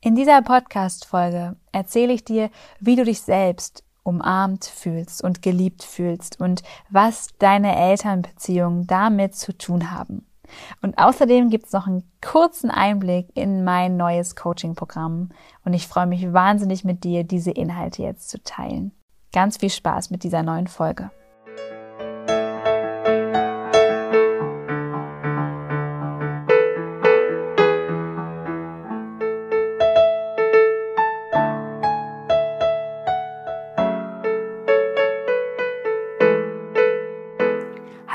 In dieser Podcast-Folge erzähle ich dir, wie du dich selbst umarmt fühlst und geliebt fühlst und was deine Elternbeziehungen damit zu tun haben. Und außerdem gibt es noch einen kurzen Einblick in mein neues Coaching-Programm und ich freue mich wahnsinnig mit dir, diese Inhalte jetzt zu teilen. Ganz viel Spaß mit dieser neuen Folge.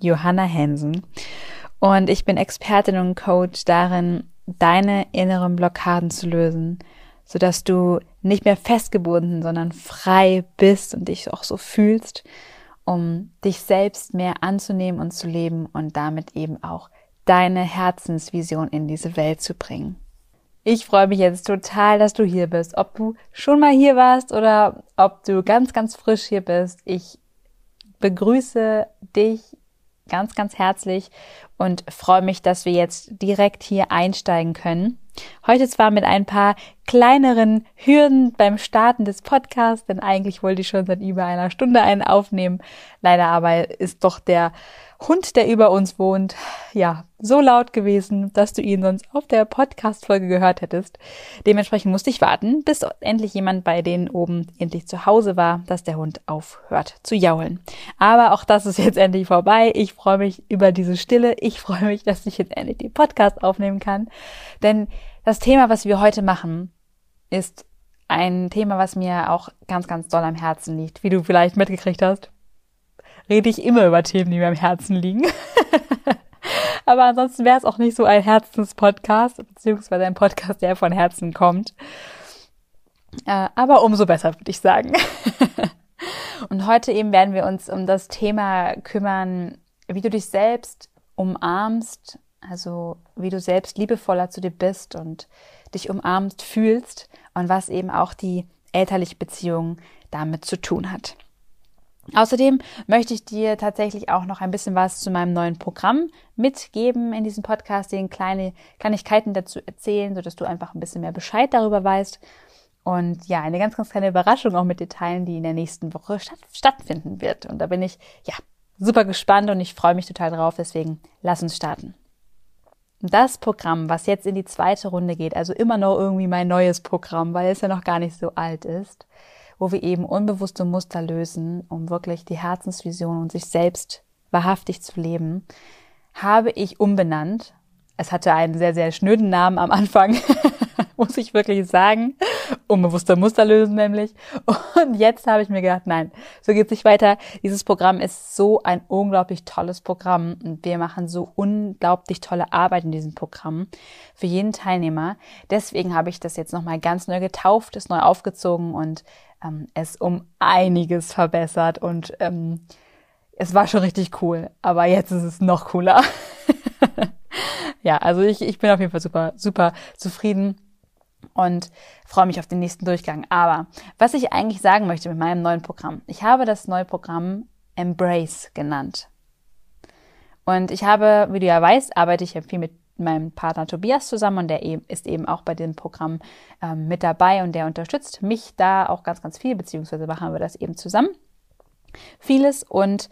Johanna Hensen und ich bin Expertin und Coach darin, deine inneren Blockaden zu lösen, sodass du nicht mehr festgebunden, sondern frei bist und dich auch so fühlst, um dich selbst mehr anzunehmen und zu leben und damit eben auch deine Herzensvision in diese Welt zu bringen. Ich freue mich jetzt total, dass du hier bist. Ob du schon mal hier warst oder ob du ganz, ganz frisch hier bist. Ich begrüße dich ganz, ganz herzlich und freue mich, dass wir jetzt direkt hier einsteigen können. Heute zwar mit ein paar kleineren Hürden beim Starten des Podcasts, denn eigentlich wollte ich schon seit über einer Stunde einen aufnehmen. Leider aber ist doch der Hund, der über uns wohnt, ja, so laut gewesen, dass du ihn sonst auf der Podcast-Folge gehört hättest. Dementsprechend musste ich warten, bis endlich jemand bei denen oben endlich zu Hause war, dass der Hund aufhört zu jaulen. Aber auch das ist jetzt endlich vorbei. Ich freue mich über diese Stille. Ich freue mich, dass ich jetzt endlich die Podcast aufnehmen kann. Denn das Thema, was wir heute machen, ist ein Thema, was mir auch ganz, ganz doll am Herzen liegt, wie du vielleicht mitgekriegt hast rede ich immer über Themen, die mir am Herzen liegen. Aber ansonsten wäre es auch nicht so ein Herzenspodcast, beziehungsweise ein Podcast, der von Herzen kommt. Äh, aber umso besser, würde ich sagen. Und heute eben werden wir uns um das Thema kümmern, wie du dich selbst umarmst, also wie du selbst liebevoller zu dir bist und dich umarmt fühlst und was eben auch die elterliche Beziehung damit zu tun hat. Außerdem möchte ich dir tatsächlich auch noch ein bisschen was zu meinem neuen Programm mitgeben in diesem Podcast, den kleine Kleinigkeiten dazu erzählen, sodass du einfach ein bisschen mehr Bescheid darüber weißt. Und ja, eine ganz, ganz kleine Überraschung auch mit teilen, die in der nächsten Woche statt, stattfinden wird. Und da bin ich, ja, super gespannt und ich freue mich total drauf. Deswegen lass uns starten. Das Programm, was jetzt in die zweite Runde geht, also immer noch irgendwie mein neues Programm, weil es ja noch gar nicht so alt ist, wo wir eben unbewusste Muster lösen, um wirklich die Herzensvision und sich selbst wahrhaftig zu leben, habe ich umbenannt. Es hatte einen sehr, sehr schnöden Namen am Anfang, muss ich wirklich sagen. Unbewusste Muster lösen nämlich. Und jetzt habe ich mir gedacht, nein, so geht es nicht weiter. Dieses Programm ist so ein unglaublich tolles Programm und wir machen so unglaublich tolle Arbeit in diesem Programm für jeden Teilnehmer. Deswegen habe ich das jetzt nochmal ganz neu getauft, ist neu aufgezogen und ähm, es um einiges verbessert und ähm, es war schon richtig cool, aber jetzt ist es noch cooler. ja, also ich, ich bin auf jeden Fall super, super zufrieden und freue mich auf den nächsten Durchgang. Aber was ich eigentlich sagen möchte mit meinem neuen Programm, ich habe das neue Programm Embrace genannt. Und ich habe, wie du ja weißt, arbeite ich ja viel mit meinem Partner Tobias zusammen und der ist eben auch bei dem Programm ähm, mit dabei und der unterstützt mich da auch ganz, ganz viel, beziehungsweise machen wir das eben zusammen. Vieles und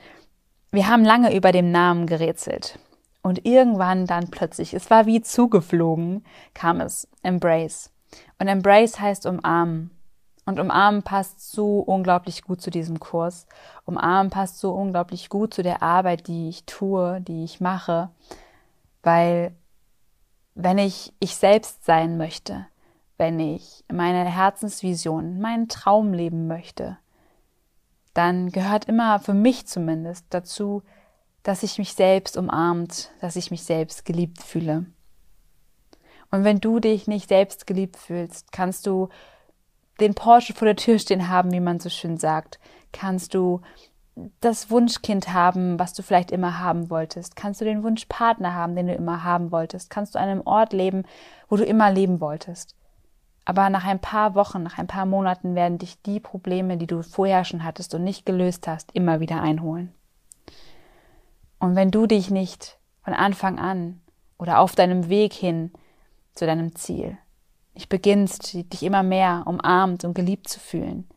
wir haben lange über den Namen gerätselt. Und irgendwann dann plötzlich, es war wie zugeflogen, kam es Embrace. Und Embrace heißt umarmen. Und umarmen passt so unglaublich gut zu diesem Kurs. Umarmen passt so unglaublich gut zu der Arbeit, die ich tue, die ich mache, weil wenn ich ich selbst sein möchte, wenn ich meine Herzensvision, meinen Traum leben möchte, dann gehört immer für mich zumindest dazu, dass ich mich selbst umarmt, dass ich mich selbst geliebt fühle. Und wenn du dich nicht selbst geliebt fühlst, kannst du den Porsche vor der Tür stehen haben, wie man so schön sagt? Kannst du das Wunschkind haben, was du vielleicht immer haben wolltest? Kannst du den Wunschpartner haben, den du immer haben wolltest? Kannst du an einem Ort leben, wo du immer leben wolltest? Aber nach ein paar Wochen, nach ein paar Monaten werden dich die Probleme, die du vorher schon hattest und nicht gelöst hast, immer wieder einholen. Und wenn du dich nicht von Anfang an oder auf deinem Weg hin zu deinem Ziel nicht beginnst, dich immer mehr umarmt und geliebt zu fühlen,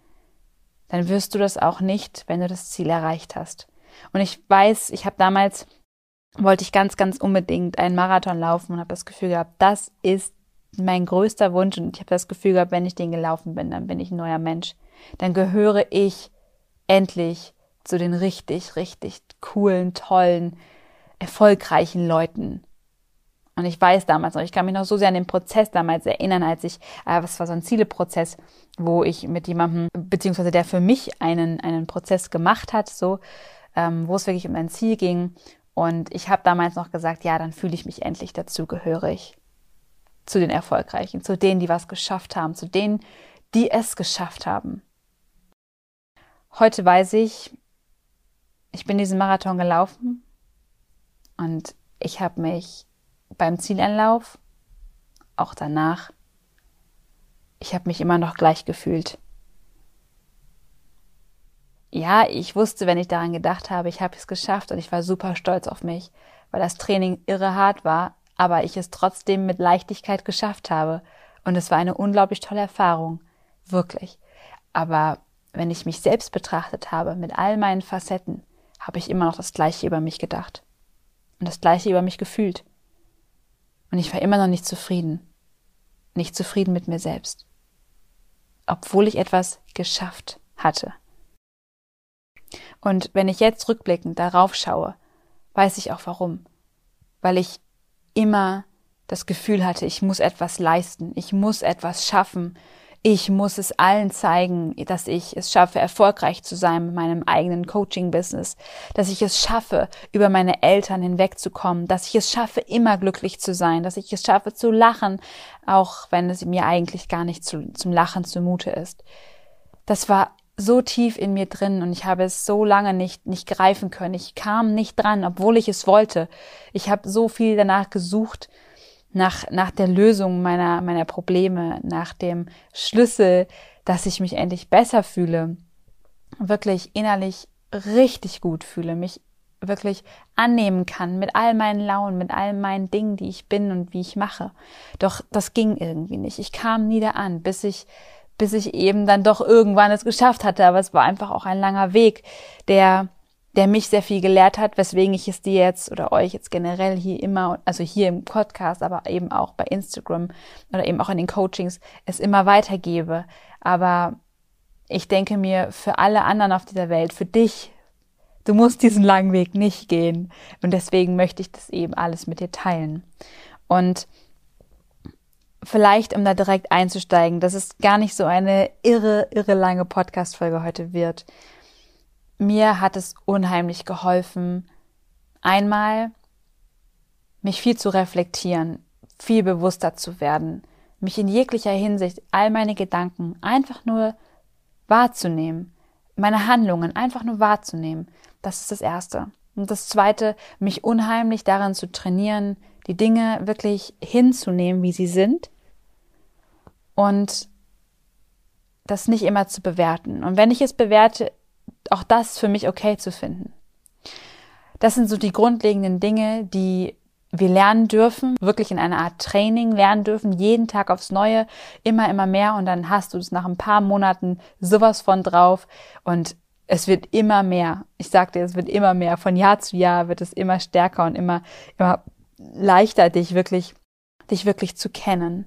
dann wirst du das auch nicht, wenn du das Ziel erreicht hast. Und ich weiß, ich habe damals wollte ich ganz, ganz unbedingt einen Marathon laufen und habe das Gefühl gehabt, das ist mein größter Wunsch und ich habe das Gefühl gehabt, wenn ich den gelaufen bin, dann bin ich ein neuer Mensch. Dann gehöre ich endlich zu den richtig, richtig coolen, tollen, erfolgreichen Leuten. Und ich weiß damals noch, ich kann mich noch so sehr an den Prozess damals erinnern, als ich, äh, was war so ein Zieleprozess, wo ich mit jemandem, beziehungsweise der für mich einen, einen Prozess gemacht hat, so, ähm, wo es wirklich um ein Ziel ging. Und ich habe damals noch gesagt, ja, dann fühle ich mich endlich dazugehörig zu den Erfolgreichen, zu denen, die was geschafft haben, zu denen, die es geschafft haben. Heute weiß ich, ich bin diesen Marathon gelaufen und ich habe mich beim Zielanlauf, auch danach, ich habe mich immer noch gleich gefühlt. Ja, ich wusste, wenn ich daran gedacht habe, ich habe es geschafft und ich war super stolz auf mich, weil das Training irre hart war, aber ich es trotzdem mit Leichtigkeit geschafft habe. Und es war eine unglaublich tolle Erfahrung. Wirklich. Aber wenn ich mich selbst betrachtet habe, mit all meinen Facetten, habe ich immer noch das Gleiche über mich gedacht. Und das Gleiche über mich gefühlt. Und ich war immer noch nicht zufrieden. Nicht zufrieden mit mir selbst. Obwohl ich etwas geschafft hatte. Und wenn ich jetzt rückblickend darauf schaue, weiß ich auch warum. Weil ich immer das Gefühl hatte, ich muss etwas leisten, ich muss etwas schaffen, ich muss es allen zeigen, dass ich es schaffe, erfolgreich zu sein mit meinem eigenen Coaching-Business, dass ich es schaffe, über meine Eltern hinwegzukommen, dass ich es schaffe, immer glücklich zu sein, dass ich es schaffe, zu lachen, auch wenn es mir eigentlich gar nicht zu, zum Lachen zumute ist. Das war so tief in mir drin und ich habe es so lange nicht, nicht greifen können. Ich kam nicht dran, obwohl ich es wollte. Ich habe so viel danach gesucht, nach, nach der Lösung meiner, meiner Probleme, nach dem Schlüssel, dass ich mich endlich besser fühle, wirklich innerlich richtig gut fühle, mich wirklich annehmen kann mit all meinen Launen, mit all meinen Dingen, die ich bin und wie ich mache. Doch das ging irgendwie nicht. Ich kam nie da an, bis ich bis ich eben dann doch irgendwann es geschafft hatte. Aber es war einfach auch ein langer Weg, der, der mich sehr viel gelehrt hat, weswegen ich es dir jetzt oder euch jetzt generell hier immer, also hier im Podcast, aber eben auch bei Instagram oder eben auch in den Coachings es immer weitergebe. Aber ich denke mir, für alle anderen auf dieser Welt, für dich, du musst diesen langen Weg nicht gehen. Und deswegen möchte ich das eben alles mit dir teilen. Und vielleicht, um da direkt einzusteigen, dass es gar nicht so eine irre, irre lange Podcast-Folge heute wird. Mir hat es unheimlich geholfen, einmal mich viel zu reflektieren, viel bewusster zu werden, mich in jeglicher Hinsicht all meine Gedanken einfach nur wahrzunehmen, meine Handlungen einfach nur wahrzunehmen. Das ist das Erste. Und das Zweite, mich unheimlich daran zu trainieren, die Dinge wirklich hinzunehmen, wie sie sind und das nicht immer zu bewerten. Und wenn ich es bewerte, auch das für mich okay zu finden. Das sind so die grundlegenden Dinge, die wir lernen dürfen, wirklich in einer Art Training lernen dürfen, jeden Tag aufs Neue, immer, immer mehr und dann hast du es nach ein paar Monaten sowas von drauf und es wird immer mehr. Ich sagte, es wird immer mehr. Von Jahr zu Jahr wird es immer stärker und immer, immer leichter, dich wirklich, dich wirklich zu kennen.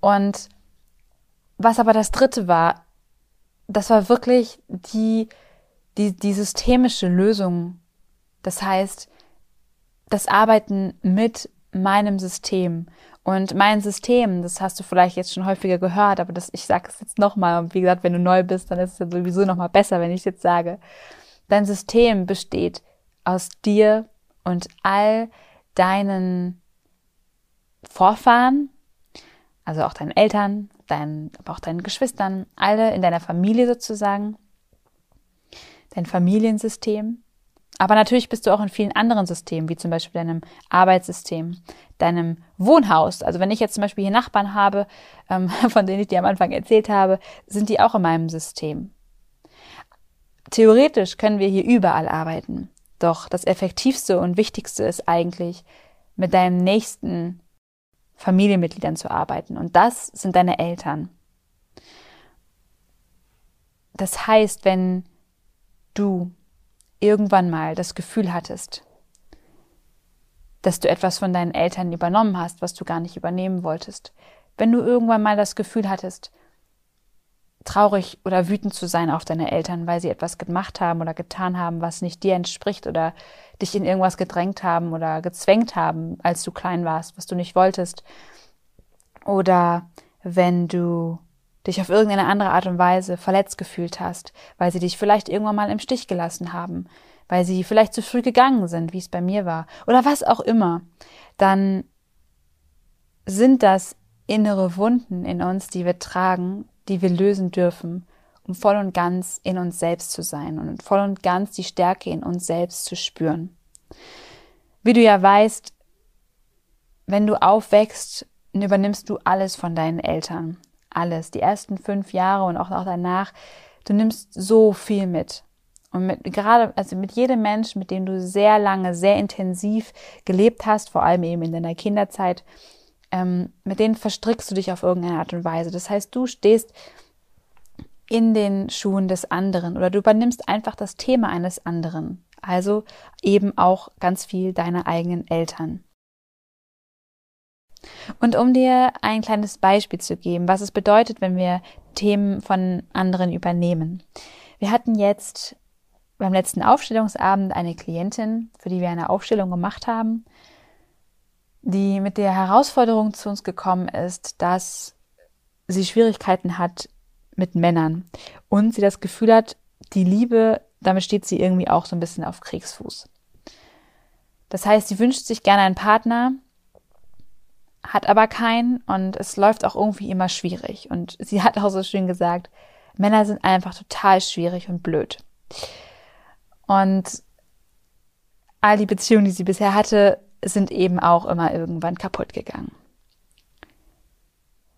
Und was aber das dritte war, das war wirklich die, die, die systemische Lösung. Das heißt, das Arbeiten mit meinem System. Und mein System, das hast du vielleicht jetzt schon häufiger gehört, aber das, ich sage es jetzt nochmal. Und wie gesagt, wenn du neu bist, dann ist es ja sowieso nochmal besser, wenn ich es jetzt sage. Dein System besteht aus dir und all deinen Vorfahren, also auch deinen Eltern, deinen, aber auch deinen Geschwistern, alle in deiner Familie sozusagen, dein Familiensystem. Aber natürlich bist du auch in vielen anderen Systemen, wie zum Beispiel deinem Arbeitssystem, deinem Wohnhaus. Also wenn ich jetzt zum Beispiel hier Nachbarn habe, ähm, von denen ich dir am Anfang erzählt habe, sind die auch in meinem System. Theoretisch können wir hier überall arbeiten. Doch das Effektivste und Wichtigste ist eigentlich, mit deinem nächsten Familienmitgliedern zu arbeiten. Und das sind deine Eltern. Das heißt, wenn du irgendwann mal das Gefühl hattest, dass du etwas von deinen Eltern übernommen hast, was du gar nicht übernehmen wolltest, wenn du irgendwann mal das Gefühl hattest, traurig oder wütend zu sein auf deine Eltern, weil sie etwas gemacht haben oder getan haben, was nicht dir entspricht oder dich in irgendwas gedrängt haben oder gezwängt haben, als du klein warst, was du nicht wolltest. Oder wenn du dich auf irgendeine andere Art und Weise verletzt gefühlt hast, weil sie dich vielleicht irgendwann mal im Stich gelassen haben, weil sie vielleicht zu früh gegangen sind, wie es bei mir war, oder was auch immer, dann sind das innere Wunden in uns, die wir tragen, die wir lösen dürfen, um voll und ganz in uns selbst zu sein und voll und ganz die Stärke in uns selbst zu spüren. Wie du ja weißt, wenn du aufwächst, übernimmst du alles von deinen Eltern. Alles. Die ersten fünf Jahre und auch danach. Du nimmst so viel mit. Und mit, gerade, also mit jedem Menschen, mit dem du sehr lange, sehr intensiv gelebt hast, vor allem eben in deiner Kinderzeit, ähm, mit denen verstrickst du dich auf irgendeine Art und Weise. Das heißt, du stehst in den Schuhen des anderen oder du übernimmst einfach das Thema eines anderen. Also eben auch ganz viel deiner eigenen Eltern. Und um dir ein kleines Beispiel zu geben, was es bedeutet, wenn wir Themen von anderen übernehmen. Wir hatten jetzt beim letzten Aufstellungsabend eine Klientin, für die wir eine Aufstellung gemacht haben die mit der Herausforderung zu uns gekommen ist, dass sie Schwierigkeiten hat mit Männern und sie das Gefühl hat, die Liebe, damit steht sie irgendwie auch so ein bisschen auf Kriegsfuß. Das heißt, sie wünscht sich gerne einen Partner, hat aber keinen und es läuft auch irgendwie immer schwierig. Und sie hat auch so schön gesagt, Männer sind einfach total schwierig und blöd. Und all die Beziehungen, die sie bisher hatte, sind eben auch immer irgendwann kaputt gegangen.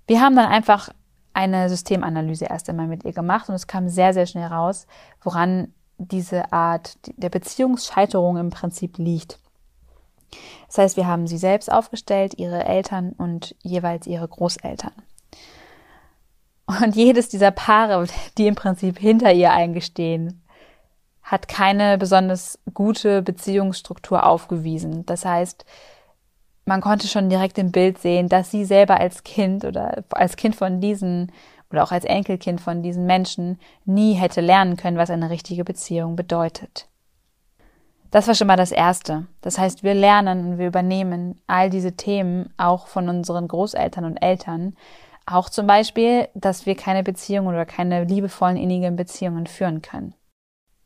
Wir haben dann einfach eine Systemanalyse erst einmal mit ihr gemacht und es kam sehr, sehr schnell raus, woran diese Art der Beziehungsscheiterung im Prinzip liegt. Das heißt, wir haben sie selbst aufgestellt, ihre Eltern und jeweils ihre Großeltern. Und jedes dieser Paare, die im Prinzip hinter ihr eingestehen, hat keine besonders gute Beziehungsstruktur aufgewiesen. Das heißt, man konnte schon direkt im Bild sehen, dass sie selber als Kind oder als Kind von diesen oder auch als Enkelkind von diesen Menschen nie hätte lernen können, was eine richtige Beziehung bedeutet. Das war schon mal das Erste. Das heißt, wir lernen und wir übernehmen all diese Themen auch von unseren Großeltern und Eltern. Auch zum Beispiel, dass wir keine Beziehungen oder keine liebevollen, innigen Beziehungen führen können.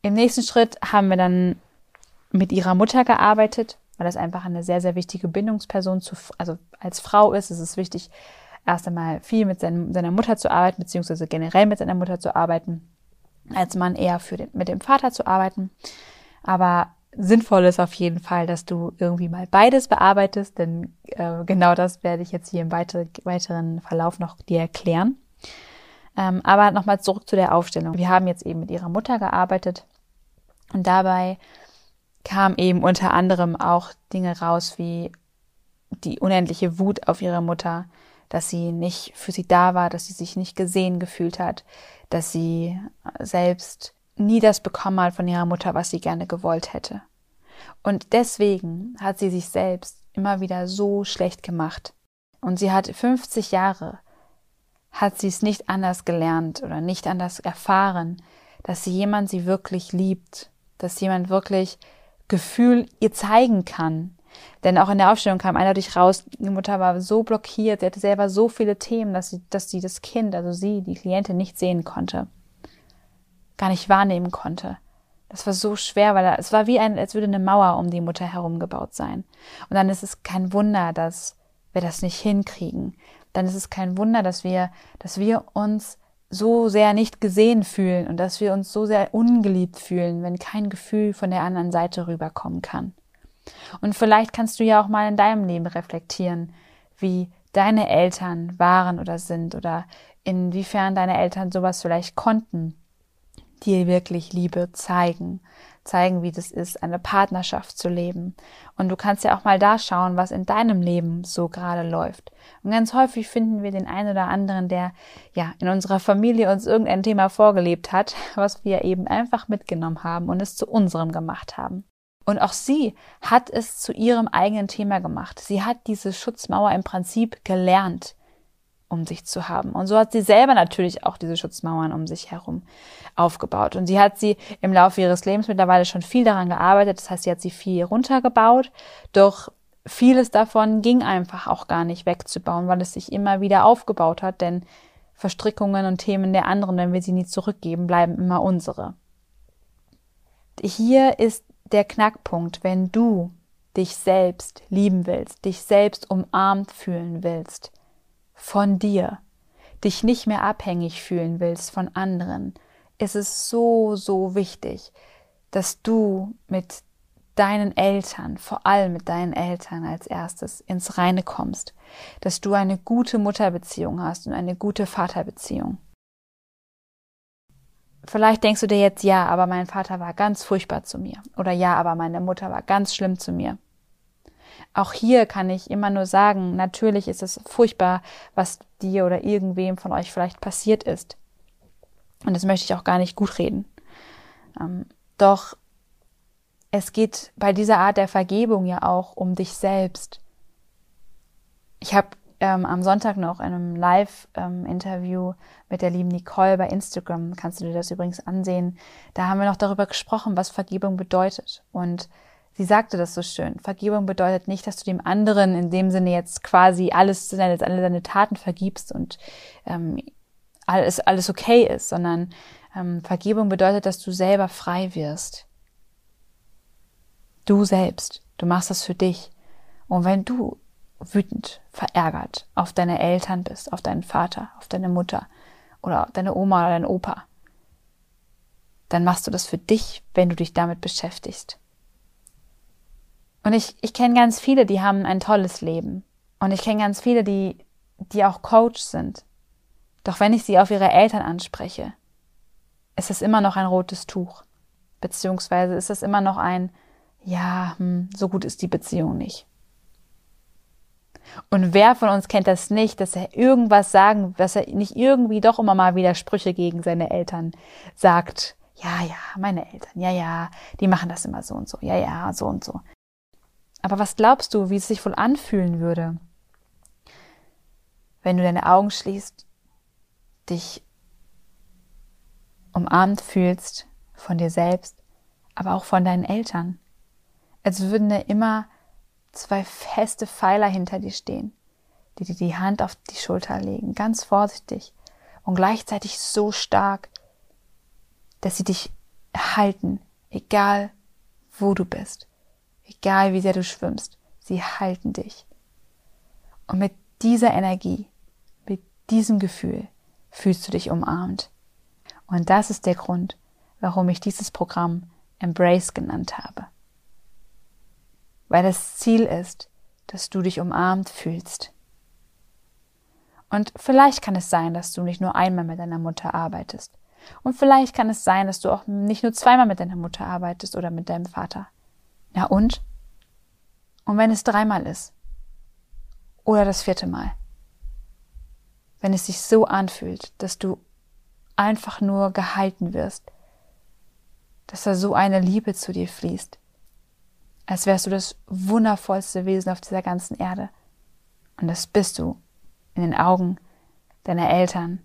Im nächsten Schritt haben wir dann mit ihrer Mutter gearbeitet, weil das einfach eine sehr, sehr wichtige Bindungsperson zu, also als Frau ist. Es wichtig, erst einmal viel mit seinem, seiner Mutter zu arbeiten, beziehungsweise generell mit seiner Mutter zu arbeiten, als Mann eher für den, mit dem Vater zu arbeiten. Aber sinnvoll ist auf jeden Fall, dass du irgendwie mal beides bearbeitest, denn äh, genau das werde ich jetzt hier im weiter, weiteren Verlauf noch dir erklären. Ähm, aber nochmal zurück zu der Aufstellung. Wir haben jetzt eben mit ihrer Mutter gearbeitet und dabei kam eben unter anderem auch Dinge raus wie die unendliche Wut auf ihre Mutter, dass sie nicht für sie da war, dass sie sich nicht gesehen gefühlt hat, dass sie selbst nie das bekommen hat von ihrer Mutter, was sie gerne gewollt hätte. Und deswegen hat sie sich selbst immer wieder so schlecht gemacht. Und sie hat 50 Jahre, hat sie es nicht anders gelernt oder nicht anders erfahren, dass sie jemand sie wirklich liebt dass jemand wirklich Gefühl ihr zeigen kann. Denn auch in der Aufstellung kam eindeutig raus, die Mutter war so blockiert, sie hatte selber so viele Themen, dass sie, dass sie das Kind, also sie, die Klientin, nicht sehen konnte. Gar nicht wahrnehmen konnte. Das war so schwer, weil es war wie ein, als würde eine Mauer um die Mutter herum gebaut sein. Und dann ist es kein Wunder, dass wir das nicht hinkriegen, dann ist es kein Wunder, dass wir, dass wir uns so sehr nicht gesehen fühlen und dass wir uns so sehr ungeliebt fühlen, wenn kein Gefühl von der anderen Seite rüberkommen kann. Und vielleicht kannst du ja auch mal in deinem Leben reflektieren, wie deine Eltern waren oder sind oder inwiefern deine Eltern sowas vielleicht konnten, dir wirklich Liebe zeigen, zeigen, wie das ist, eine Partnerschaft zu leben. Und du kannst ja auch mal da schauen, was in deinem Leben so gerade läuft. Und ganz häufig finden wir den einen oder anderen, der ja in unserer Familie uns irgendein Thema vorgelebt hat, was wir eben einfach mitgenommen haben und es zu unserem gemacht haben. Und auch sie hat es zu ihrem eigenen Thema gemacht. Sie hat diese Schutzmauer im Prinzip gelernt um sich zu haben. Und so hat sie selber natürlich auch diese Schutzmauern um sich herum aufgebaut. Und sie hat sie im Laufe ihres Lebens mittlerweile schon viel daran gearbeitet. Das heißt, sie hat sie viel runtergebaut. Doch vieles davon ging einfach auch gar nicht wegzubauen, weil es sich immer wieder aufgebaut hat. Denn Verstrickungen und Themen der anderen, wenn wir sie nie zurückgeben, bleiben immer unsere. Hier ist der Knackpunkt, wenn du dich selbst lieben willst, dich selbst umarmt fühlen willst, von dir, dich nicht mehr abhängig fühlen willst von anderen, ist es so, so wichtig, dass du mit deinen Eltern, vor allem mit deinen Eltern als erstes ins Reine kommst, dass du eine gute Mutterbeziehung hast und eine gute Vaterbeziehung. Vielleicht denkst du dir jetzt, ja, aber mein Vater war ganz furchtbar zu mir. Oder ja, aber meine Mutter war ganz schlimm zu mir. Auch hier kann ich immer nur sagen, natürlich ist es furchtbar, was dir oder irgendwem von euch vielleicht passiert ist. Und das möchte ich auch gar nicht gut reden. Ähm, doch es geht bei dieser Art der Vergebung ja auch um dich selbst. Ich habe ähm, am Sonntag noch in einem Live-Interview ähm, mit der lieben Nicole bei Instagram, kannst du dir das übrigens ansehen, da haben wir noch darüber gesprochen, was Vergebung bedeutet. Und Sie sagte das so schön. Vergebung bedeutet nicht, dass du dem anderen in dem Sinne jetzt quasi alles, alle deine Taten vergibst und ähm, alles, alles okay ist, sondern ähm, Vergebung bedeutet, dass du selber frei wirst. Du selbst. Du machst das für dich. Und wenn du wütend, verärgert auf deine Eltern bist, auf deinen Vater, auf deine Mutter oder deine Oma oder deinen Opa, dann machst du das für dich, wenn du dich damit beschäftigst. Und ich, ich kenne ganz viele, die haben ein tolles Leben. Und ich kenne ganz viele, die, die auch Coach sind. Doch wenn ich sie auf ihre Eltern anspreche, ist es immer noch ein rotes Tuch. Beziehungsweise ist es immer noch ein, ja, hm, so gut ist die Beziehung nicht. Und wer von uns kennt das nicht, dass er irgendwas sagen, dass er nicht irgendwie doch immer mal wieder Sprüche gegen seine Eltern sagt. Ja, ja, meine Eltern, ja, ja, die machen das immer so und so, ja, ja, so und so. Aber was glaubst du, wie es sich wohl anfühlen würde, wenn du deine Augen schließt, dich umarmt fühlst von dir selbst, aber auch von deinen Eltern? Als würden da immer zwei feste Pfeiler hinter dir stehen, die dir die Hand auf die Schulter legen, ganz vorsichtig und gleichzeitig so stark, dass sie dich halten, egal wo du bist. Egal wie sehr du schwimmst, sie halten dich. Und mit dieser Energie, mit diesem Gefühl fühlst du dich umarmt. Und das ist der Grund, warum ich dieses Programm Embrace genannt habe. Weil das Ziel ist, dass du dich umarmt fühlst. Und vielleicht kann es sein, dass du nicht nur einmal mit deiner Mutter arbeitest. Und vielleicht kann es sein, dass du auch nicht nur zweimal mit deiner Mutter arbeitest oder mit deinem Vater. Ja und? Und wenn es dreimal ist? Oder das vierte Mal? Wenn es sich so anfühlt, dass du einfach nur gehalten wirst, dass da so eine Liebe zu dir fließt, als wärst du das wundervollste Wesen auf dieser ganzen Erde. Und das bist du in den Augen deiner Eltern,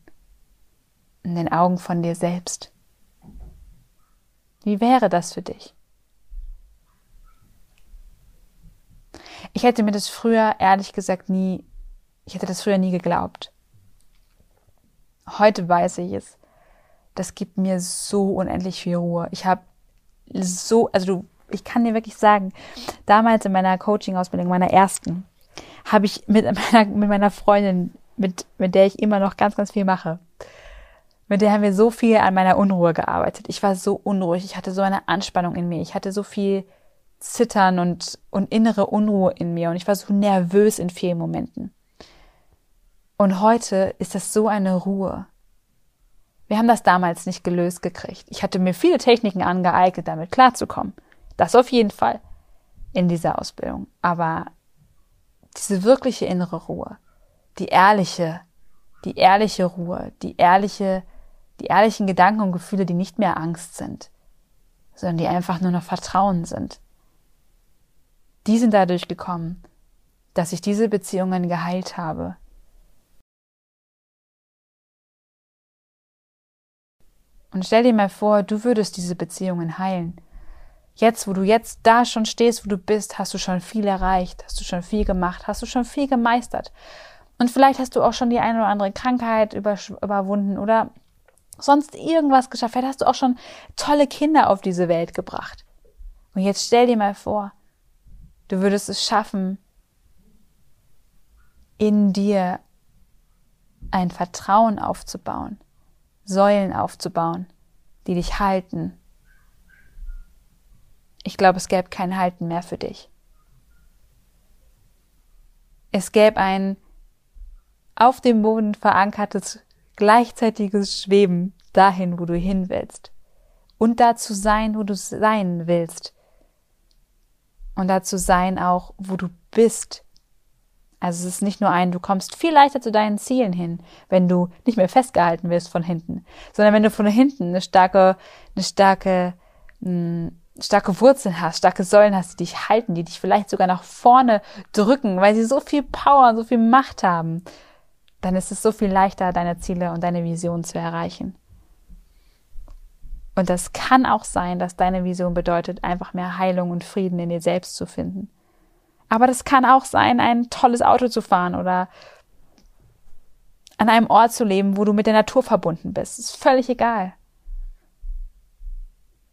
in den Augen von dir selbst. Wie wäre das für dich? Ich hätte mir das früher ehrlich gesagt nie, ich hätte das früher nie geglaubt. Heute weiß ich es. Das gibt mir so unendlich viel Ruhe. Ich habe so, also du, ich kann dir wirklich sagen, damals in meiner Coaching-Ausbildung, meiner ersten, habe ich mit meiner, mit meiner Freundin mit, mit der ich immer noch ganz, ganz viel mache. Mit der haben wir so viel an meiner Unruhe gearbeitet. Ich war so unruhig, ich hatte so eine Anspannung in mir, ich hatte so viel Zittern und, und innere Unruhe in mir und ich war so nervös in vielen Momenten. Und heute ist das so eine Ruhe. Wir haben das damals nicht gelöst gekriegt. Ich hatte mir viele Techniken angeeignet, damit klarzukommen. Das auf jeden Fall in dieser Ausbildung. Aber diese wirkliche innere Ruhe, die ehrliche, die ehrliche Ruhe, die ehrliche, die ehrlichen Gedanken und Gefühle, die nicht mehr Angst sind, sondern die einfach nur noch Vertrauen sind. Die sind dadurch gekommen, dass ich diese Beziehungen geheilt habe, Und stell dir mal vor, du würdest diese Beziehungen heilen. Jetzt, wo du jetzt da schon stehst, wo du bist, hast du schon viel erreicht, hast du schon viel gemacht, hast du schon viel gemeistert. Und vielleicht hast du auch schon die eine oder andere Krankheit überwunden oder sonst irgendwas geschafft. Vielleicht hast du auch schon tolle Kinder auf diese Welt gebracht. Und jetzt stell dir mal vor, du würdest es schaffen, in dir ein Vertrauen aufzubauen Säulen aufzubauen, die dich halten. Ich glaube, es gäbe kein Halten mehr für dich. Es gäbe ein auf dem Boden verankertes gleichzeitiges Schweben dahin, wo du hin willst. Und dazu sein, wo du sein willst. Und dazu sein auch, wo du bist also es ist nicht nur ein, du kommst viel leichter zu deinen Zielen hin, wenn du nicht mehr festgehalten wirst von hinten, sondern wenn du von hinten eine starke, eine starke, mh, hm, starke Wurzeln hast, starke Säulen hast, die dich halten, die dich vielleicht sogar nach vorne drücken, weil sie so viel Power und so viel Macht haben, dann ist es so viel leichter, deine Ziele und deine Vision zu erreichen. Und das kann auch sein, dass deine Vision bedeutet, einfach mehr Heilung und Frieden in dir selbst zu finden. Aber das kann auch sein, ein tolles Auto zu fahren oder an einem Ort zu leben, wo du mit der Natur verbunden bist. Ist völlig egal.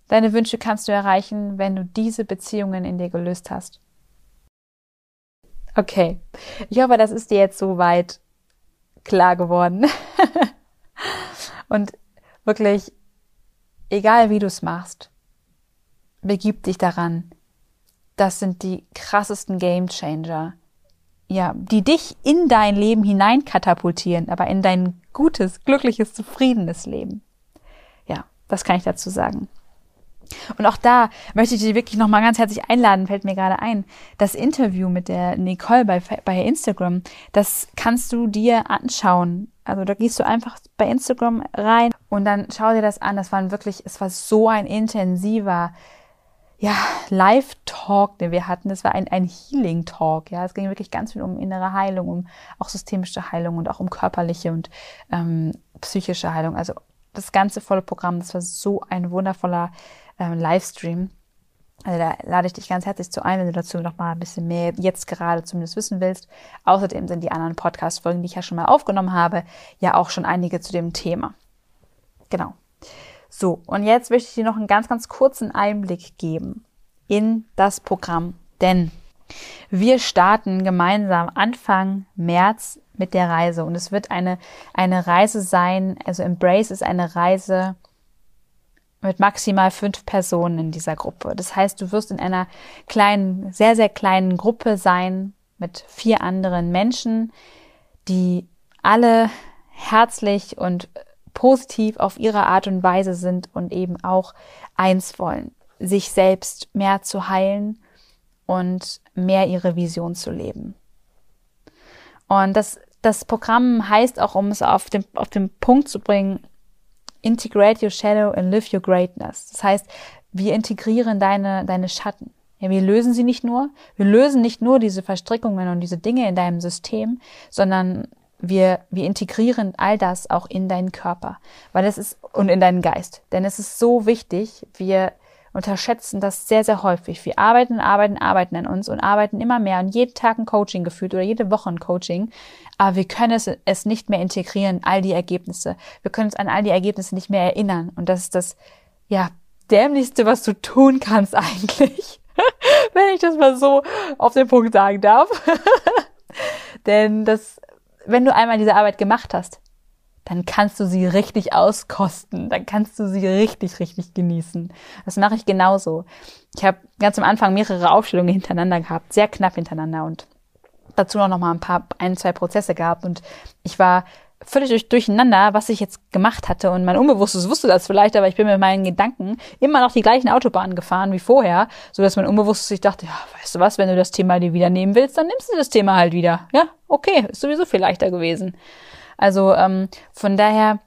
Deine Wünsche kannst du erreichen, wenn du diese Beziehungen in dir gelöst hast. Okay, ich hoffe, das ist dir jetzt soweit klar geworden. Und wirklich, egal wie du es machst, begib dich daran, das sind die krassesten Game Changer. Ja, die dich in dein Leben hinein katapultieren, aber in dein gutes, glückliches, zufriedenes Leben. Ja, das kann ich dazu sagen. Und auch da möchte ich dich wirklich nochmal ganz herzlich einladen, fällt mir gerade ein. Das Interview mit der Nicole bei, bei Instagram, das kannst du dir anschauen. Also da gehst du einfach bei Instagram rein und dann schau dir das an. Das war wirklich, es war so ein intensiver, ja, Live-Talk, den wir hatten. Das war ein, ein Healing-Talk. Ja, es ging wirklich ganz viel um innere Heilung, um auch systemische Heilung und auch um körperliche und ähm, psychische Heilung. Also das ganze volle Programm. Das war so ein wundervoller ähm, Livestream. Also da lade ich dich ganz herzlich zu ein, wenn du dazu noch mal ein bisschen mehr jetzt gerade zumindest wissen willst. Außerdem sind die anderen Podcast-Folgen, die ich ja schon mal aufgenommen habe, ja auch schon einige zu dem Thema. Genau. So, und jetzt möchte ich dir noch einen ganz, ganz kurzen Einblick geben in das Programm, denn wir starten gemeinsam Anfang März mit der Reise und es wird eine, eine Reise sein, also Embrace ist eine Reise mit maximal fünf Personen in dieser Gruppe. Das heißt, du wirst in einer kleinen, sehr, sehr kleinen Gruppe sein mit vier anderen Menschen, die alle herzlich und positiv auf ihre Art und Weise sind und eben auch eins wollen, sich selbst mehr zu heilen und mehr ihre Vision zu leben. Und das, das Programm heißt auch, um es auf den, auf den Punkt zu bringen, Integrate your shadow and live your greatness. Das heißt, wir integrieren deine, deine Schatten. Ja, wir lösen sie nicht nur, wir lösen nicht nur diese Verstrickungen und diese Dinge in deinem System, sondern wir, wir integrieren all das auch in deinen Körper, weil es ist, und in deinen Geist. Denn es ist so wichtig, wir unterschätzen das sehr, sehr häufig. Wir arbeiten, arbeiten, arbeiten an uns und arbeiten immer mehr und jeden Tag ein Coaching gefühlt oder jede Woche ein Coaching. Aber wir können es, es nicht mehr integrieren, all die Ergebnisse. Wir können uns an all die Ergebnisse nicht mehr erinnern. Und das ist das, ja, dämlichste, was du tun kannst eigentlich. Wenn ich das mal so auf den Punkt sagen darf. Denn das wenn du einmal diese Arbeit gemacht hast, dann kannst du sie richtig auskosten, dann kannst du sie richtig, richtig genießen. Das mache ich genauso. Ich habe ganz am Anfang mehrere Aufstellungen hintereinander gehabt, sehr knapp hintereinander und dazu noch mal ein paar, ein, zwei Prozesse gehabt und ich war völlig durch, durcheinander, was ich jetzt gemacht hatte und mein Unbewusstes wusste das vielleicht, aber ich bin mit meinen Gedanken immer noch die gleichen Autobahnen gefahren wie vorher, so dass mein Unbewusstes sich dachte, ja, weißt du was, wenn du das Thema dir wieder nehmen willst, dann nimmst du das Thema halt wieder. Ja, okay, ist sowieso viel leichter gewesen. Also ähm, von daher,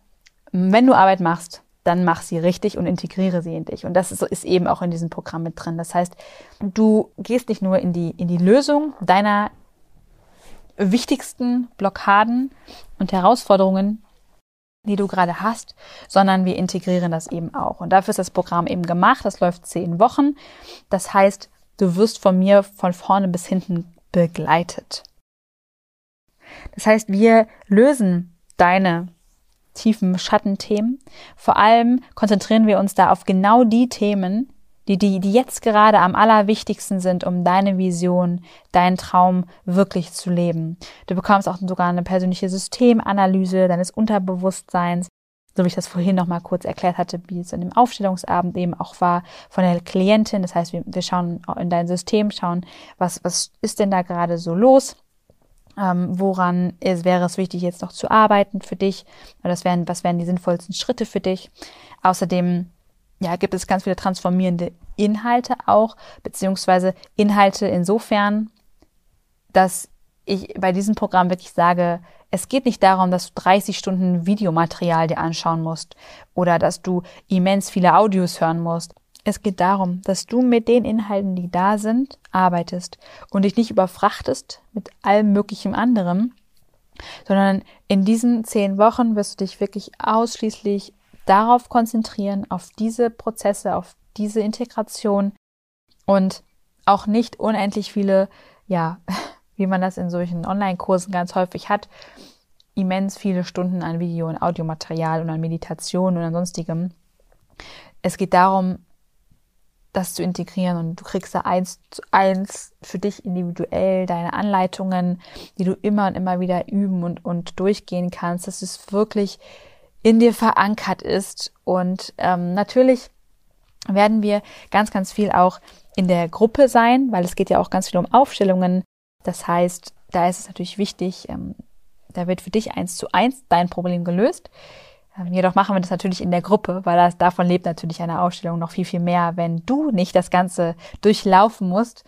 wenn du Arbeit machst, dann mach sie richtig und integriere sie in dich. Und das ist, ist eben auch in diesem Programm mit drin. Das heißt, du gehst nicht nur in die, in die Lösung deiner wichtigsten Blockaden und Herausforderungen, die du gerade hast, sondern wir integrieren das eben auch. Und dafür ist das Programm eben gemacht. Das läuft zehn Wochen. Das heißt, du wirst von mir von vorne bis hinten begleitet. Das heißt, wir lösen deine tiefen Schattenthemen. Vor allem konzentrieren wir uns da auf genau die Themen, die, die, die jetzt gerade am allerwichtigsten sind, um deine Vision, deinen Traum wirklich zu leben. Du bekommst auch sogar eine persönliche Systemanalyse deines Unterbewusstseins, so wie ich das vorhin noch mal kurz erklärt hatte, wie es in dem Aufstellungsabend eben auch war von der Klientin. Das heißt, wir, wir schauen in dein System, schauen, was, was ist denn da gerade so los? Ähm, woran ist, wäre es wichtig, jetzt noch zu arbeiten für dich? Das wären, was wären die sinnvollsten Schritte für dich? Außerdem ja, gibt es ganz viele transformierende Inhalte auch, beziehungsweise Inhalte insofern, dass ich bei diesem Programm wirklich sage, es geht nicht darum, dass du 30 Stunden Videomaterial dir anschauen musst oder dass du immens viele Audios hören musst. Es geht darum, dass du mit den Inhalten, die da sind, arbeitest und dich nicht überfrachtest mit allem möglichen anderem, sondern in diesen zehn Wochen wirst du dich wirklich ausschließlich darauf konzentrieren, auf diese Prozesse, auf diese Integration und auch nicht unendlich viele, ja, wie man das in solchen Online-Kursen ganz häufig hat, immens viele Stunden an Video- und Audiomaterial und an Meditation und an sonstigem. Es geht darum, das zu integrieren und du kriegst da eins zu eins für dich individuell deine Anleitungen, die du immer und immer wieder üben und, und durchgehen kannst. Das ist wirklich in dir verankert ist. Und ähm, natürlich werden wir ganz, ganz viel auch in der Gruppe sein, weil es geht ja auch ganz viel um Aufstellungen. Das heißt, da ist es natürlich wichtig, ähm, da wird für dich eins zu eins dein Problem gelöst. Ähm, jedoch machen wir das natürlich in der Gruppe, weil das, davon lebt natürlich eine Ausstellung noch viel, viel mehr, wenn du nicht das Ganze durchlaufen musst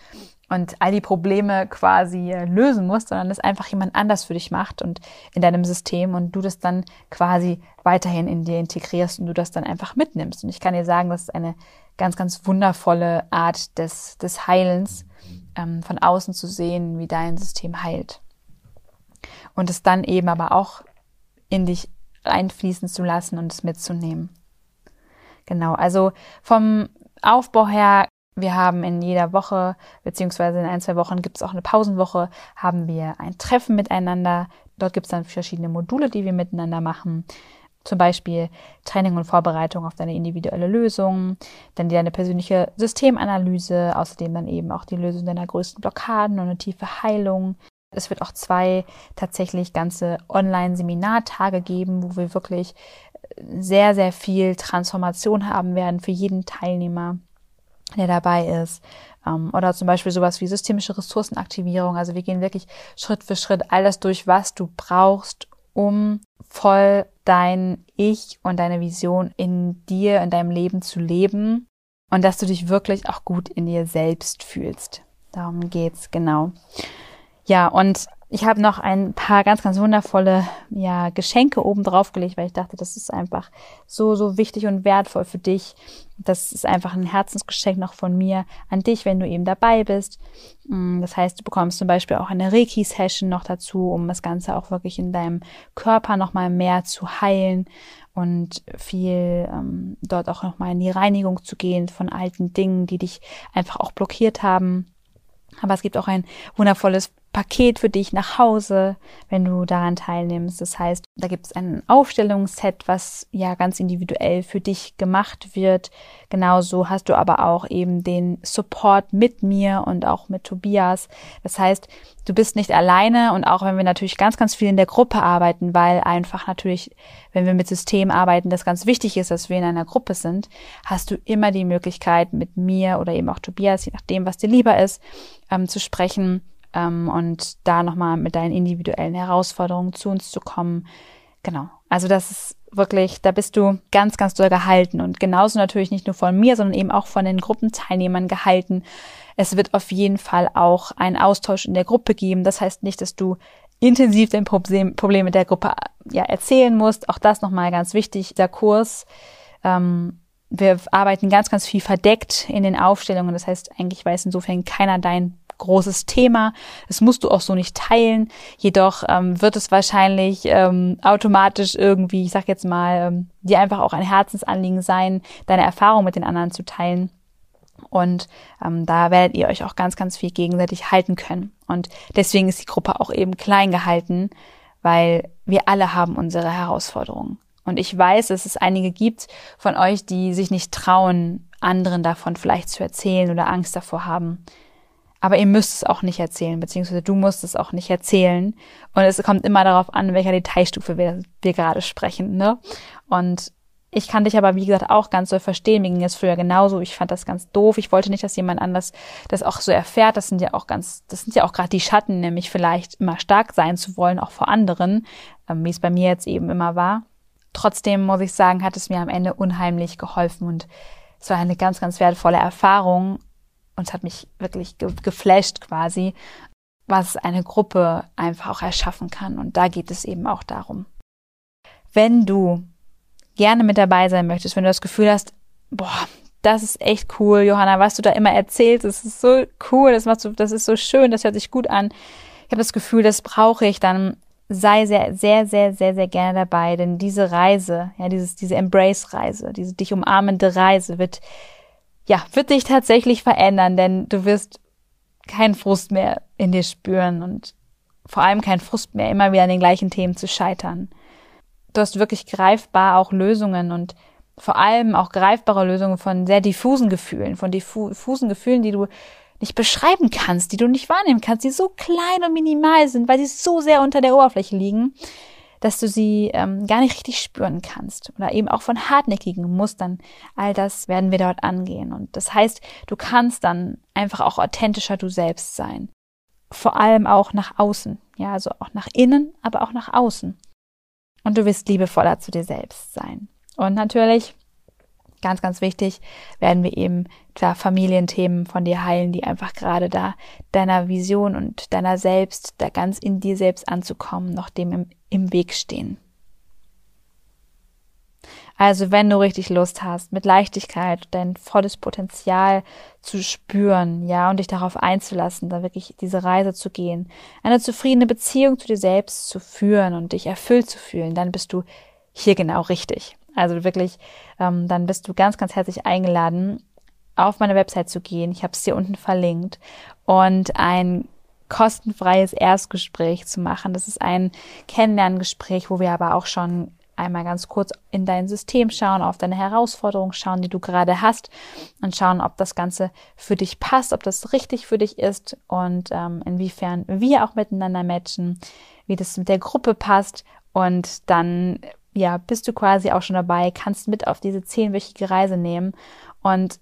und all die Probleme quasi äh, lösen musst, sondern es einfach jemand anders für dich macht und in deinem System und du das dann quasi weiterhin in dir integrierst und du das dann einfach mitnimmst. Und ich kann dir sagen, das ist eine ganz, ganz wundervolle Art des, des Heilens, ähm, von außen zu sehen, wie dein System heilt. Und es dann eben aber auch in dich einfließen zu lassen und es mitzunehmen. Genau, also vom Aufbau her wir haben in jeder Woche, beziehungsweise in ein, zwei Wochen gibt es auch eine Pausenwoche, haben wir ein Treffen miteinander. Dort gibt es dann verschiedene Module, die wir miteinander machen. Zum Beispiel Training und Vorbereitung auf deine individuelle Lösung, dann deine persönliche Systemanalyse, außerdem dann eben auch die Lösung deiner größten Blockaden und eine tiefe Heilung. Es wird auch zwei tatsächlich ganze Online-Seminartage geben, wo wir wirklich sehr, sehr viel Transformation haben werden für jeden Teilnehmer der dabei ist. Ähm, oder zum Beispiel sowas wie systemische Ressourcenaktivierung. Also wir gehen wirklich Schritt für Schritt all das durch, was du brauchst, um voll dein Ich und deine Vision in dir, in deinem Leben zu leben und dass du dich wirklich auch gut in dir selbst fühlst. Darum geht's, genau. Ja, und ich habe noch ein paar ganz, ganz wundervolle ja, Geschenke oben drauf gelegt, weil ich dachte, das ist einfach so, so wichtig und wertvoll für dich. Das ist einfach ein Herzensgeschenk noch von mir an dich, wenn du eben dabei bist. Mm, das heißt, du bekommst zum Beispiel auch eine Reiki-Session noch dazu, um das Ganze auch wirklich in deinem Körper nochmal mehr zu heilen und viel ähm, dort auch nochmal in die Reinigung zu gehen von alten Dingen, die dich einfach auch blockiert haben. Aber es gibt auch ein wundervolles Paket für dich nach Hause, wenn du daran teilnimmst. Das heißt, da gibt es ein Aufstellungsset, was ja ganz individuell für dich gemacht wird. Genauso hast du aber auch eben den Support mit mir und auch mit Tobias. Das heißt, du bist nicht alleine und auch wenn wir natürlich ganz, ganz viel in der Gruppe arbeiten, weil einfach natürlich, wenn wir mit Systemen arbeiten, das ganz wichtig ist, dass wir in einer Gruppe sind, hast du immer die Möglichkeit, mit mir oder eben auch Tobias, je nachdem, was dir lieber ist, ähm, zu sprechen ähm, und da nochmal mit deinen individuellen Herausforderungen zu uns zu kommen. Genau. Also das ist wirklich, da bist du ganz, ganz doll gehalten und genauso natürlich nicht nur von mir, sondern eben auch von den Gruppenteilnehmern gehalten. Es wird auf jeden Fall auch einen Austausch in der Gruppe geben. Das heißt nicht, dass du intensiv dein Problem, Problem der Gruppe ja, erzählen musst. Auch das nochmal ganz wichtig. Der Kurs, ähm, wir arbeiten ganz, ganz viel verdeckt in den Aufstellungen. Das heißt, eigentlich weiß insofern keiner dein großes Thema. Das musst du auch so nicht teilen. Jedoch ähm, wird es wahrscheinlich ähm, automatisch irgendwie, ich sag jetzt mal, ähm, dir einfach auch ein Herzensanliegen sein, deine Erfahrung mit den anderen zu teilen. Und ähm, da werdet ihr euch auch ganz, ganz viel gegenseitig halten können. Und deswegen ist die Gruppe auch eben klein gehalten, weil wir alle haben unsere Herausforderungen. Und ich weiß, dass es einige gibt von euch, die sich nicht trauen, anderen davon vielleicht zu erzählen oder Angst davor haben. Aber ihr müsst es auch nicht erzählen, beziehungsweise du musst es auch nicht erzählen. Und es kommt immer darauf an, welcher Detailstufe wir, wir gerade sprechen. Ne? Und ich kann dich aber, wie gesagt, auch ganz so verstehen. Mir ging es früher genauso. Ich fand das ganz doof. Ich wollte nicht, dass jemand anders das auch so erfährt. Das sind ja auch ganz, das sind ja auch gerade die Schatten, nämlich vielleicht immer stark sein zu wollen, auch vor anderen, ähm, wie es bei mir jetzt eben immer war. Trotzdem muss ich sagen, hat es mir am Ende unheimlich geholfen und es war eine ganz, ganz wertvolle Erfahrung, und es hat mich wirklich ge geflasht quasi, was eine Gruppe einfach auch erschaffen kann. Und da geht es eben auch darum. Wenn du gerne mit dabei sein möchtest, wenn du das Gefühl hast, boah, das ist echt cool, Johanna, was du da immer erzählst, das ist so cool, das machst du, das ist so schön, das hört sich gut an. Ich habe das Gefühl, das brauche ich, dann sei sehr, sehr, sehr, sehr, sehr gerne dabei, denn diese Reise, ja, dieses, diese Embrace-Reise, diese dich umarmende Reise wird ja, wird dich tatsächlich verändern, denn du wirst keinen Frust mehr in dir spüren und vor allem keinen Frust mehr, immer wieder an den gleichen Themen zu scheitern. Du hast wirklich greifbar auch Lösungen und vor allem auch greifbare Lösungen von sehr diffusen Gefühlen, von diffusen Gefühlen, die du nicht beschreiben kannst, die du nicht wahrnehmen kannst, die so klein und minimal sind, weil sie so sehr unter der Oberfläche liegen, dass du sie ähm, gar nicht richtig spüren kannst oder eben auch von hartnäckigen Mustern. All das werden wir dort angehen. Und das heißt, du kannst dann einfach auch authentischer du selbst sein. Vor allem auch nach außen. Ja, also auch nach innen, aber auch nach außen. Und du wirst liebevoller zu dir selbst sein. Und natürlich ganz, ganz wichtig, werden wir eben klar Familienthemen von dir heilen, die einfach gerade da deiner Vision und deiner selbst, da ganz in dir selbst anzukommen, noch dem im, im Weg stehen. Also wenn du richtig Lust hast, mit Leichtigkeit dein volles Potenzial zu spüren, ja, und dich darauf einzulassen, da wirklich diese Reise zu gehen, eine zufriedene Beziehung zu dir selbst zu führen und dich erfüllt zu fühlen, dann bist du hier genau richtig. Also wirklich, ähm, dann bist du ganz, ganz herzlich eingeladen, auf meine Website zu gehen. Ich habe es dir unten verlinkt und ein kostenfreies Erstgespräch zu machen. Das ist ein Kennenlerngespräch, wo wir aber auch schon einmal ganz kurz in dein System schauen, auf deine Herausforderungen schauen, die du gerade hast und schauen, ob das Ganze für dich passt, ob das richtig für dich ist und ähm, inwiefern wir auch miteinander matchen, wie das mit der Gruppe passt und dann ja, bist du quasi auch schon dabei, kannst mit auf diese zehnwöchige Reise nehmen und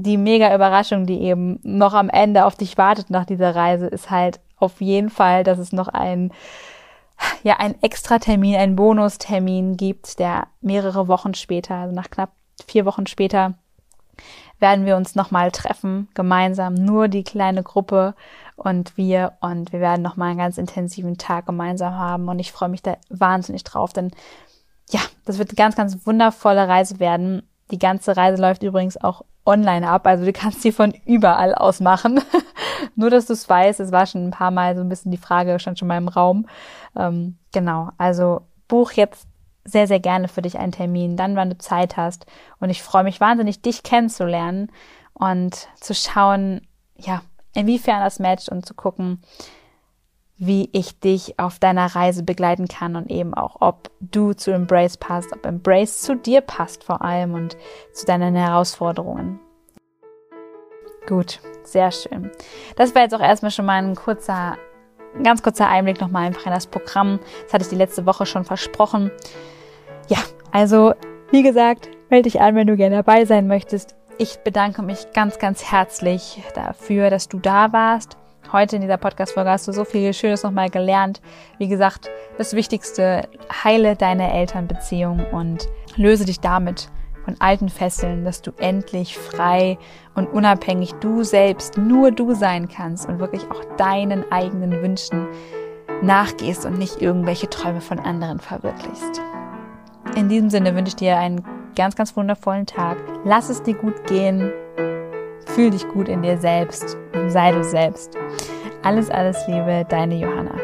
die mega Überraschung, die eben noch am Ende auf dich wartet nach dieser Reise, ist halt auf jeden Fall, dass es noch ein, ja, ein Extra-Termin, ein Bonustermin gibt, der mehrere Wochen später, also nach knapp vier Wochen später, werden wir uns nochmal treffen, gemeinsam, nur die kleine Gruppe und wir und wir werden nochmal einen ganz intensiven Tag gemeinsam haben und ich freue mich da wahnsinnig drauf, denn ja, das wird eine ganz, ganz wundervolle Reise werden. Die ganze Reise läuft übrigens auch online ab, also du kannst sie von überall aus machen. Nur, dass du es weißt, es war schon ein paar Mal so ein bisschen die Frage, stand schon mal im Raum. Ähm, genau, also buch jetzt sehr, sehr gerne für dich einen Termin, dann, wann du Zeit hast. Und ich freue mich wahnsinnig, dich kennenzulernen und zu schauen, ja, inwiefern das matcht und zu gucken, wie ich dich auf deiner Reise begleiten kann und eben auch, ob du zu Embrace passt, ob Embrace zu dir passt vor allem und zu deinen Herausforderungen. Gut, sehr schön. Das war jetzt auch erstmal schon mal ein kurzer, ganz kurzer Einblick nochmal einfach in das Programm. Das hatte ich die letzte Woche schon versprochen. Ja, also, wie gesagt, melde dich an, wenn du gerne dabei sein möchtest. Ich bedanke mich ganz, ganz herzlich dafür, dass du da warst. Heute in dieser Podcast-Folge hast du so viel Schönes nochmal gelernt. Wie gesagt, das Wichtigste, heile deine Elternbeziehung und löse dich damit von alten Fesseln, dass du endlich frei und unabhängig du selbst, nur du sein kannst und wirklich auch deinen eigenen Wünschen nachgehst und nicht irgendwelche Träume von anderen verwirklichst. In diesem Sinne wünsche ich dir einen ganz, ganz wundervollen Tag. Lass es dir gut gehen. Fühl dich gut in dir selbst und sei du selbst. Alles, alles Liebe, deine Johanna.